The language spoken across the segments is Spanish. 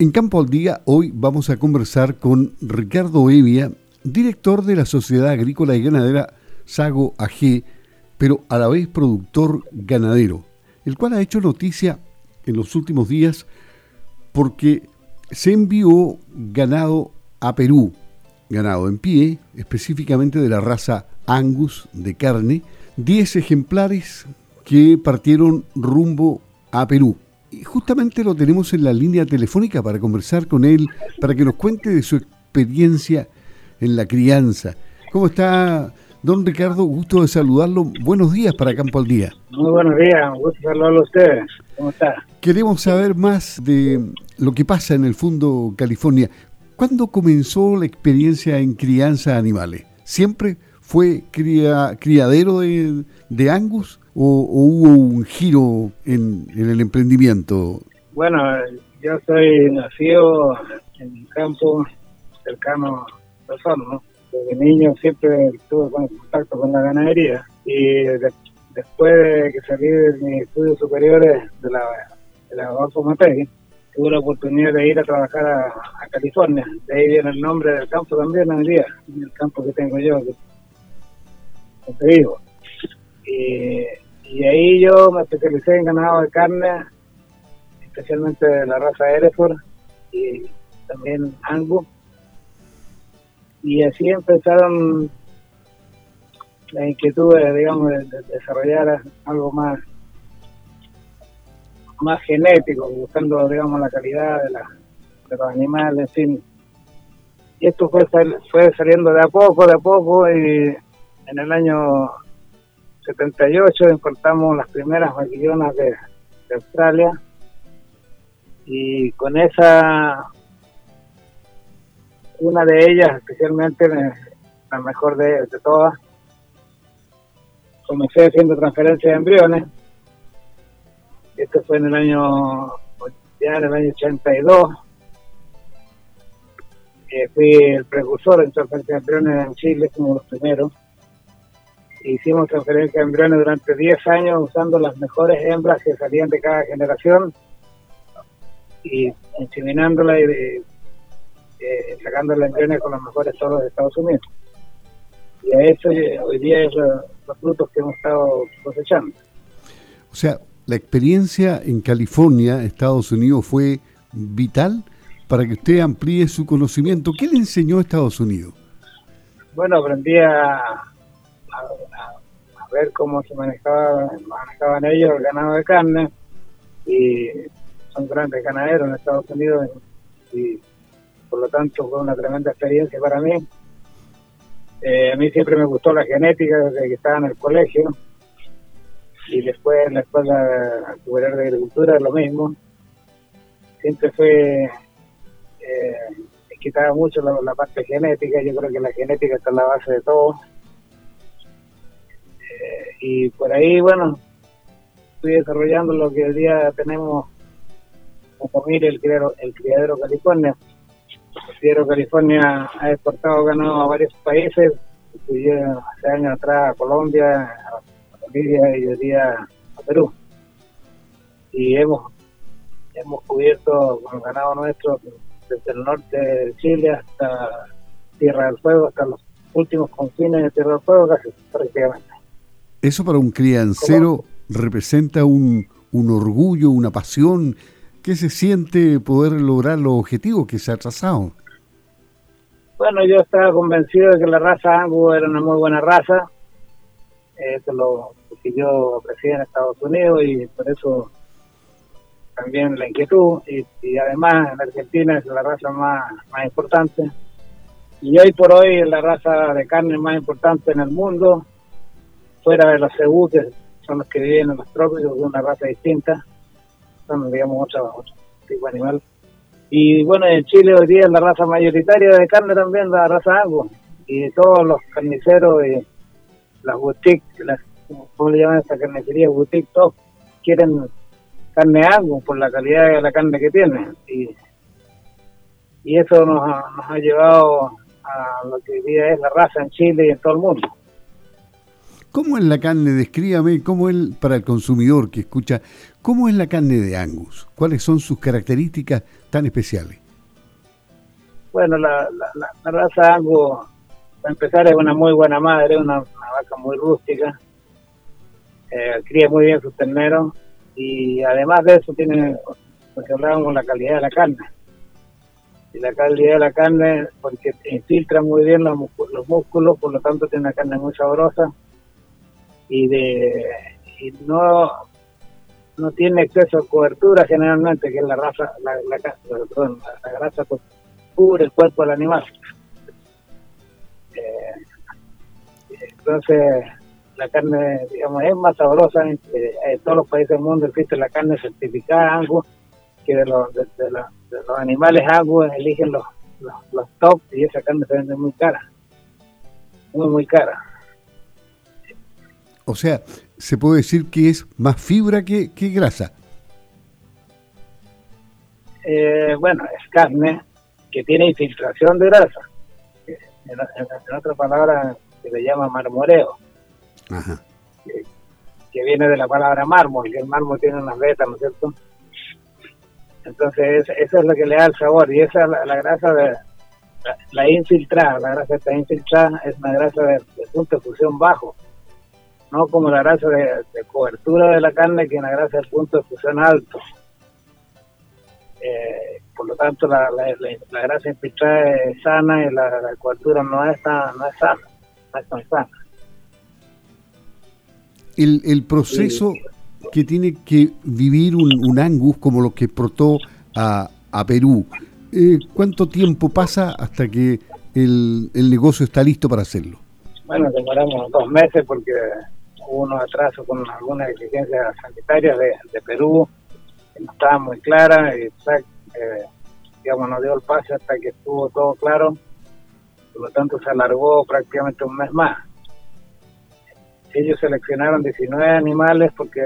En Campo al Día hoy vamos a conversar con Ricardo Evia, director de la Sociedad Agrícola y Ganadera Sago AG, pero a la vez productor ganadero, el cual ha hecho noticia en los últimos días porque se envió ganado a Perú, ganado en pie, específicamente de la raza Angus de carne, 10 ejemplares que partieron rumbo a Perú. Y justamente lo tenemos en la línea telefónica para conversar con él, para que nos cuente de su experiencia en la crianza. ¿Cómo está, don Ricardo? Gusto de saludarlo. Buenos días para Campo al Día. Muy buenos días, gusto saludarlo a ustedes. ¿Cómo está? Queremos saber más de lo que pasa en el Fondo California. ¿Cuándo comenzó la experiencia en crianza de animales? ¿Siempre fue criadero de, de Angus? O, hubo un giro en, el emprendimiento? Bueno, yo soy nacido en un campo cercano al sol, ¿no? Desde niño siempre tuve contacto con la ganadería y después de que salí de mis estudios superiores de la, de la tuve la oportunidad de ir a trabajar a, California. De ahí viene el nombre del campo también hoy día, el campo que tengo yo, que, digo. Y, ahí yo me especialicé en ganado de carne, especialmente de la raza Hereford y también Angus. Y así empezaron las inquietudes, digamos, de, desarrollar algo más más genético, buscando, digamos, la calidad de, la, de los animales, fin. Y esto fue, fue saliendo de a poco, de a poco, y en el año 78 importamos las primeras maquillonas de, Australia y con esa, una de ellas especialmente, la mejor de, todas, comencé haciendo transferencia de embriones. Esto fue en el año, ya en el año 82. Eh, fui el precursor en transferencia de embriones en Chile, como los primeros hicimos transferencia de embriones durante 10 años usando las mejores hembras que salían de cada generación y inseminándola y eh, sacando las embriones con los mejores toros de Estados Unidos. Y a eso eh, hoy día es los frutos que hemos estado cosechando. O sea, la experiencia en California, Estados Unidos, fue vital para que usted amplíe su conocimiento. ¿Qué le enseñó Estados Unidos? Bueno, aprendí a, ver cómo se manejaba, manejaban ellos el ganado de carne y son grandes ganaderos en Estados Unidos y por lo tanto fue una tremenda experiencia para mí. Eh, a mí siempre me gustó la genética desde que estaba en el colegio y después en la Escuela Superior de Agricultura lo mismo. Siempre fue, eh, quitaba mucho la, la, parte genética, yo creo que la genética está en la base de todo y por ahí, bueno, estoy desarrollando lo que hoy día tenemos como familia, el criadero, el criadero California. El criadero California ha exportado ganado a varios países, hace años atrás a Colombia, a Bolivia y hoy día a Perú. Y hemos, hemos cubierto con el ganado nuestro desde el norte de Chile hasta Tierra del Fuego, hasta los últimos confines de Tierra del Fuego, casi prácticamente. Eso para un criancero representa un, un orgullo, una pasión. ¿Qué se siente poder lograr los objetivos que se ha trazado? Bueno, yo estaba convencido de que la raza Angus era una muy buena raza. Eso lo que yo aprecié en Estados Unidos y por eso también la inquietud. Y, además en Argentina es la raza más, más importante. Y hoy por hoy es la raza de carne más importante en el mundo fuera de los cebú, que son los que viven en los trópicos, de una raza distinta, son, digamos, otro, tipo de animal. Y bueno, en Chile hoy día es la raza mayoritaria de carne también, la raza Angus. Y todos los carniceros y las boutiques, las, ¿cómo le llaman esta carnicería? Boutique, todos quieren carne Angus por la calidad de la carne que tiene. Y, eso nos nos ha llevado a lo que hoy día es la raza en Chile y en todo el mundo. ¿Cómo es la carne? Descríbame, ¿cómo es para el consumidor que escucha, cómo es la carne de Angus? ¿Cuáles son sus características tan especiales? Bueno, la, raza Angus, para empezar, es una muy buena madre, una, vaca muy rústica, eh, cría muy bien sus terneros y además de eso tiene, porque hablábamos la calidad de la carne. Y la calidad de la carne, porque infiltra muy bien los músculos, por lo tanto tiene una carne muy sabrosa y de y no no tiene exceso de cobertura generalmente, que es la raza, la, la, grasa pues, cubre el cuerpo del animal. Eh, entonces, la carne, digamos, es más sabrosa. En, todos los países del mundo existe la carne certificada Angus, que de los, de, los animales Angus eligen los, los, los top y esa carne se vende muy cara. Muy, muy cara. O sea, se puede decir que es más fibra que, grasa. Eh, bueno, es carne que tiene infiltración de grasa. En, otra palabra, se le llama marmoreo. Que, viene de la palabra mármol, que el mármol tiene unas vetas, ¿no es cierto? Entonces, eso es lo que le da el sabor. Y esa, la, la grasa de la, infiltrada, la grasa está infiltrada, es una grasa de, punto de fusión bajo. No como la grasa de, cobertura de la carne, que es una grasa de punto de fusión alto. Eh, por lo tanto, la, la, grasa infiltrada es sana y la, cobertura no es, no es sana, no es tan sana el, proceso que tiene que vivir un, Angus como lo que exportó a, Perú, eh, ¿cuánto tiempo pasa hasta que el, negocio está listo para hacerlo? Bueno, demoramos dos meses porque hubo unos atrasos con algunas exigencias sanitarias de, Perú que no estaban muy claras y eh, digamos, nos dio el pase hasta que estuvo todo claro, por lo tanto se alargó prácticamente un mes más ellos seleccionaron 19 animales porque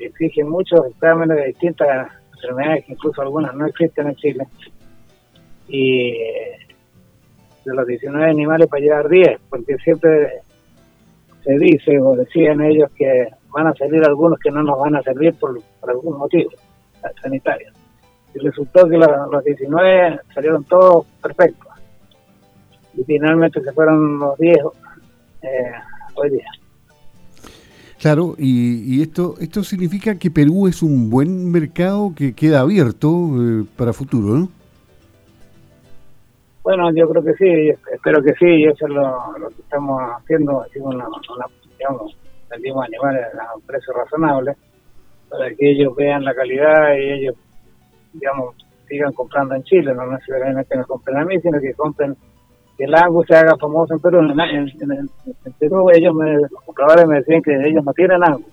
exigen muchos exámenes de distintas enfermedades que incluso algunas no existen en Chile. Y de los 19 animales para llegar 10, porque siempre se dice o decían ellos que van a salir algunos que no nos van a servir por, algún motivo sanitario. Y resultó que los 19 salieron todos perfectos. Y finalmente se fueron los 10 eh, hoy día. Claro, y, esto esto significa que Perú es un buen mercado que queda abierto eh, para futuro, ¿no? Bueno, yo creo que sí, espero que sí, y eso es lo, que estamos haciendo, hicimos una, digamos, vendimos animales a un precio razonable para que ellos vean la calidad y ellos, digamos, sigan comprando en Chile, no necesariamente que nos compren a mí, sino que compren que el Angus se haga famoso en Perú. En, Perú ellos me, los compradores me decían que ellos no tienen Angus.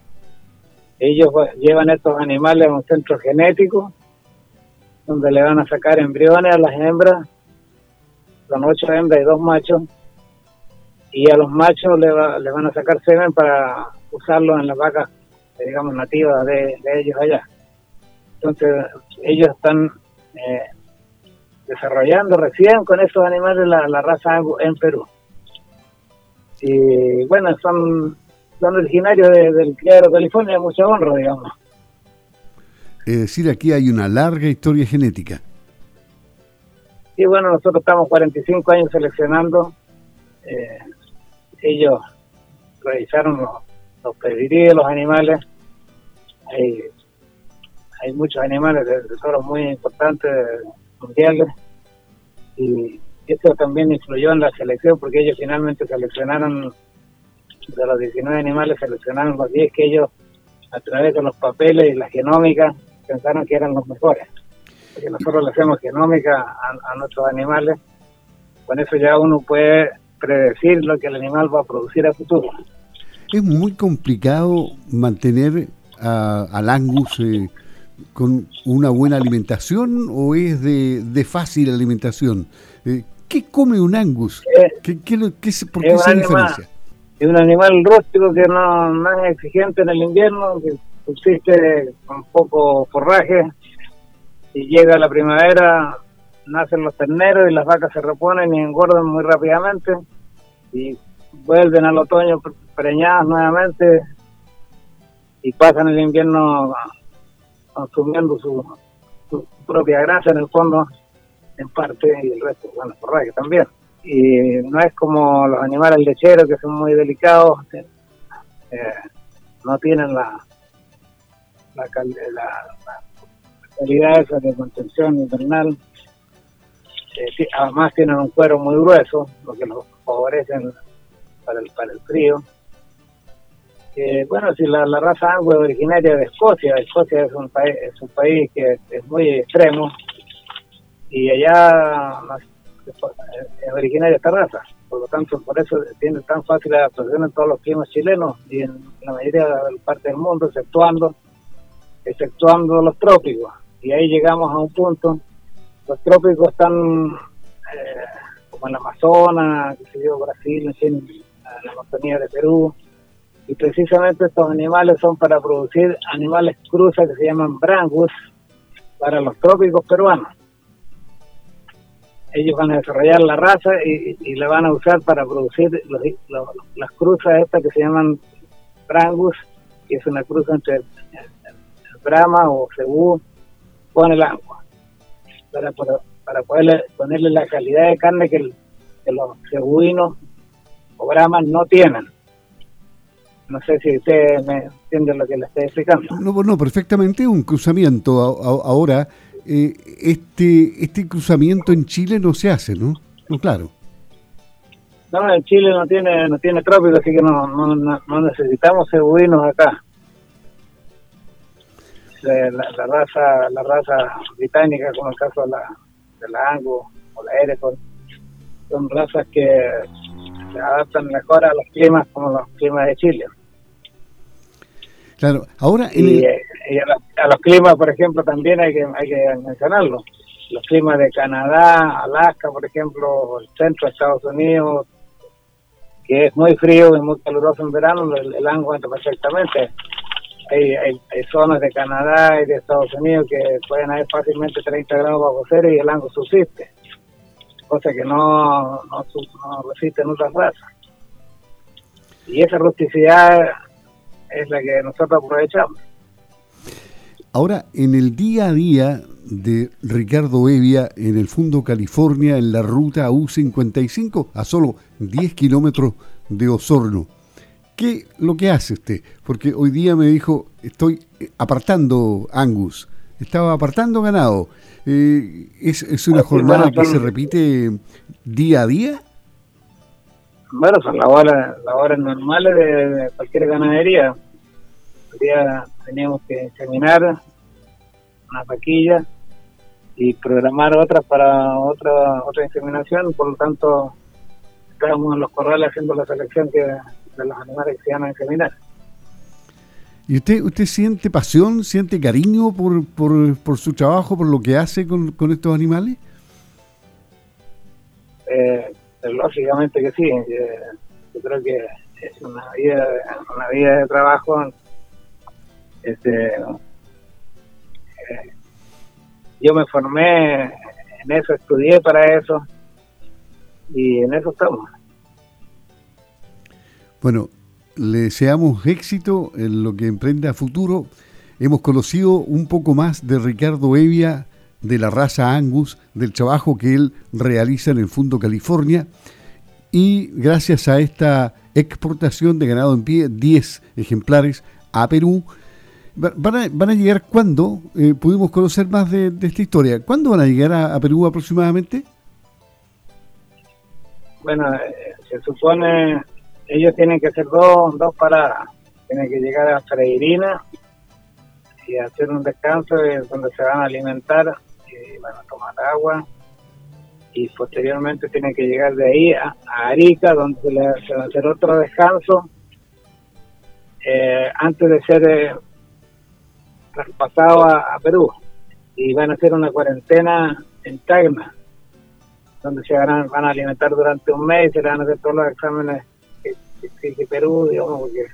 Ellos llevan estos animales a un centro genético donde le van a sacar embriones a las hembras, son ocho hembras y dos machos, y a los machos le, le van a sacar semen para usarlo en las vacas, digamos, nativas de, ellos allá. Entonces, ellos están eh, desarrollando recién con esos animales la, raza en Perú. Y bueno, son, son originarios del criadero California, de mucha honra, digamos. Es decir, aquí hay una larga historia genética. Sí, bueno, nosotros estamos 45 años seleccionando. Eh, ellos revisaron los, los de los animales. Hay, muchos animales de tesoros muy importantes mundiales y eso también influyó en la selección porque ellos finalmente seleccionaron de los 19 animales seleccionaron los 10 que ellos a través de los papeles y la genómica pensaron que eran los mejores porque nosotros le hacemos genómica a, nuestros animales con eso ya uno puede predecir lo que el animal va a producir a futuro es muy complicado mantener al angus eh, con una buena alimentación o es de, fácil alimentación? Eh, ¿Qué come un angus? Eh, ¿Qué, qué, ¿Por qué se diferencia? Es un animal rústico que no, es exigente en el invierno, que subsiste con poco forraje y llega la primavera, nacen los terneros y las vacas se reponen y engordan muy rápidamente y vuelven al otoño preñadas nuevamente y pasan el invierno consumiendo su, propia grasa en el fondo, en parte, y el resto, bueno, por que también. Y no es como los animales lecheros que son muy delicados, eh, no tienen la, la, calidad esa de contención invernal. Eh, además tienen un cuero muy grueso, lo que los favorecen para el, para el frío bueno, si la, raza angua es originaria de Escocia, Escocia es un país, es un país que es muy extremo y allá es originaria esta raza, por lo tanto por eso tiene tan fácil adaptación en todos los climas chilenos y en la mayoría de la parte del mundo, exceptuando, exceptuando los trópicos. Y ahí llegamos a un punto, los trópicos están eh, como en la Amazonas, que se Brasil, en la Amazonía de Perú, y precisamente estos animales son para producir animales cruzas que se llaman brangus para los trópicos peruanos. Ellos van a desarrollar la raza y, la van a usar para producir las cruzas estas que se llaman brangus, que es una cruza entre el, brahma o cebú con el agua, para, para, poder ponerle la calidad de carne que, los cebuinos o brahmas no tienen. No sé si usted me entiende lo que le estoy explicando. No, no perfectamente un cruzamiento. ahora, eh, este este cruzamiento en Chile no se hace, ¿no? No, claro. No, en Chile no tiene no tiene trópico, así que no, no, no necesitamos cebuinos acá. La, raza la raza británica, como el caso de la, de la Angus o la Erecon, son razas que se adaptan mejor a los climas como los climas de Chile. Claro, ahora... y, a, los climas, por ejemplo, también hay que, hay que mencionarlo. Los climas de Canadá, Alaska, por ejemplo, el centro de Estados Unidos, que es muy frío y muy caluroso en verano, el, el entra perfectamente. Hay, zonas de Canadá y de Estados Unidos que pueden haber fácilmente 30 grados bajo cero y el ango subsiste, cosa que no, no, no resiste en otras razas. Y esa rusticidad es la que nosotros aprovechamos. Ahora, en el día a día de Ricardo Evia en el Fondo California, en la ruta U55, a solo 10 kilómetros de Osorno, ¿qué lo que hace usted? Porque hoy día me dijo, estoy apartando Angus, estaba apartando ganado. Eh, ¿es, ¿Es una jornada que se repite día a día? Bueno, son las horas, las horas normales de, cualquier ganadería. El día teníamos que examinar una vaquilla y programar otras para otra otra inseminación, por lo tanto estábamos en los corrales haciendo la selección que, de los animales que se van a inseminar. ¿Y usted usted siente pasión, siente cariño por, por, por su trabajo, por lo que hace con, con estos animales? Eh, lógicamente que sí. Yo, creo que es una vida, una vida de trabajo. Este, eh, yo me formé en eso, estudié para eso y en eso estamos. Bueno, le deseamos éxito en lo que emprende a futuro. Hemos conocido un poco más de Ricardo Evia de la raza Angus, del trabajo que él realiza en el Fondo California y gracias a esta exportación de ganado en pie, 10 ejemplares a Perú. ¿Van a, a llegar cuándo? Eh, pudimos conocer más de, esta historia. ¿Cuándo van a llegar a, Perú aproximadamente? Bueno, eh, se supone, ellos tienen que hacer dos, dos paradas. Tienen que llegar a Freirina y hacer un descanso donde se van a alimentar van a tomar agua y posteriormente tienen que llegar de ahí a, Arica, donde se, va a hacer otro descanso eh, antes de ser eh, traspasado a, Perú. Y van a hacer una cuarentena en Tacna, donde se van a, van a alimentar durante un mes y se van a hacer todos los exámenes que exige Perú, digamos, porque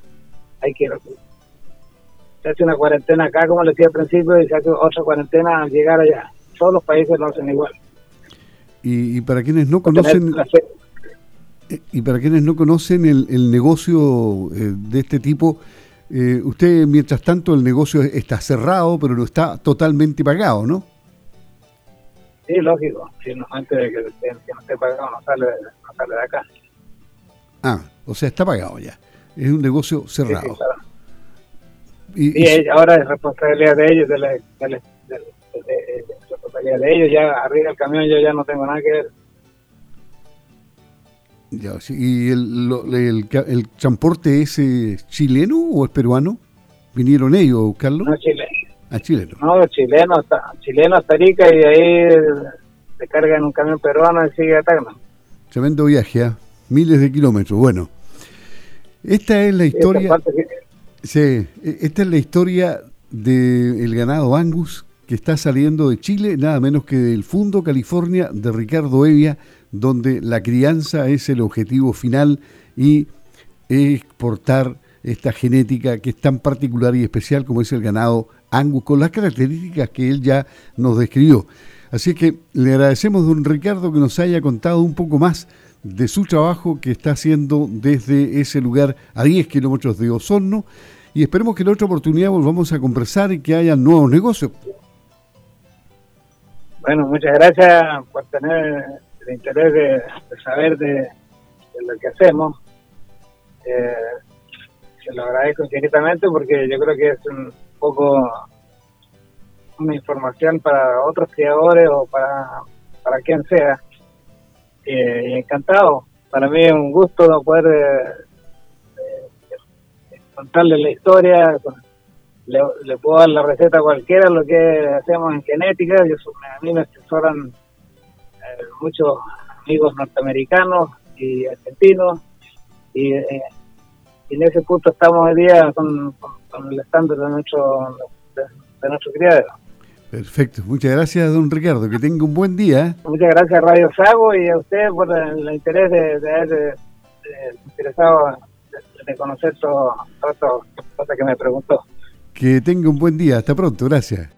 hay que se hace una cuarentena acá, como les decía al principio, y se hace otra cuarentena al llegar allá todos los países lo hacen igual. Y, para quienes no conocen... Y para quienes no conocen el, negocio eh, de este tipo, eh, usted mientras tanto el negocio está cerrado, pero no está totalmente pagado, ¿no? Sí, lógico. antes de que, no esté pagado no sale, no sale de acá. Ah, o sea, está pagado ya. Es un negocio cerrado. Sí, y, ahora es responsabilidad de ellos, de la, de, responsabilidad de ellos. Ya arriba del camión yo ya no tengo nada que ver. Ya, ¿Y el, el, transporte es eh, chileno o es peruano? ¿Vinieron ellos a buscarlo? No, chileno. Ah, chileno. No, chileno, chileno hasta Rica y de ahí se carga en un camión peruano y sigue a Tacna. Tremendo viaje, ¿eh? miles de kilómetros. Bueno, esta es la historia. Sí, e, esta es la historia del ganado Angus que está saliendo de Chile, nada menos que del Fundo California de Ricardo Evia, donde la crianza es el objetivo final y exportar esta genética que es tan particular y especial como es el ganado Angus, con las características que él ya nos describió. Así que le agradecemos a don Ricardo que nos haya contado un poco más de su trabajo que está haciendo desde ese lugar a 10 kilómetros de Osorno y esperemos que en otra oportunidad volvamos a conversar y que haya nuevos negocios. Bueno, muchas gracias por tener el interés de, saber de, lo que hacemos. Eh, se lo agradezco infinitamente porque yo creo que es un poco una información para otros criadores o para, para quien sea eh, encantado. Para mí es un gusto poder eh, contarle la historia. Le, puedo dar la receta a cualquiera, lo que hacemos en genética. Yo, a mí me asesoran eh, muchos amigos norteamericanos y argentinos. Y, en ese punto estamos hoy día con, el estándar de nuestro, de, de nuestro criadero. Perfecto, muchas gracias, don Ricardo. Que tenga un buen día. Muchas gracias, Radio Sago, y a usted por el, interés de, de haber interesado de, conocer todas las cosas que me preguntó. Que tenga un buen día. Hasta pronto. Gracias.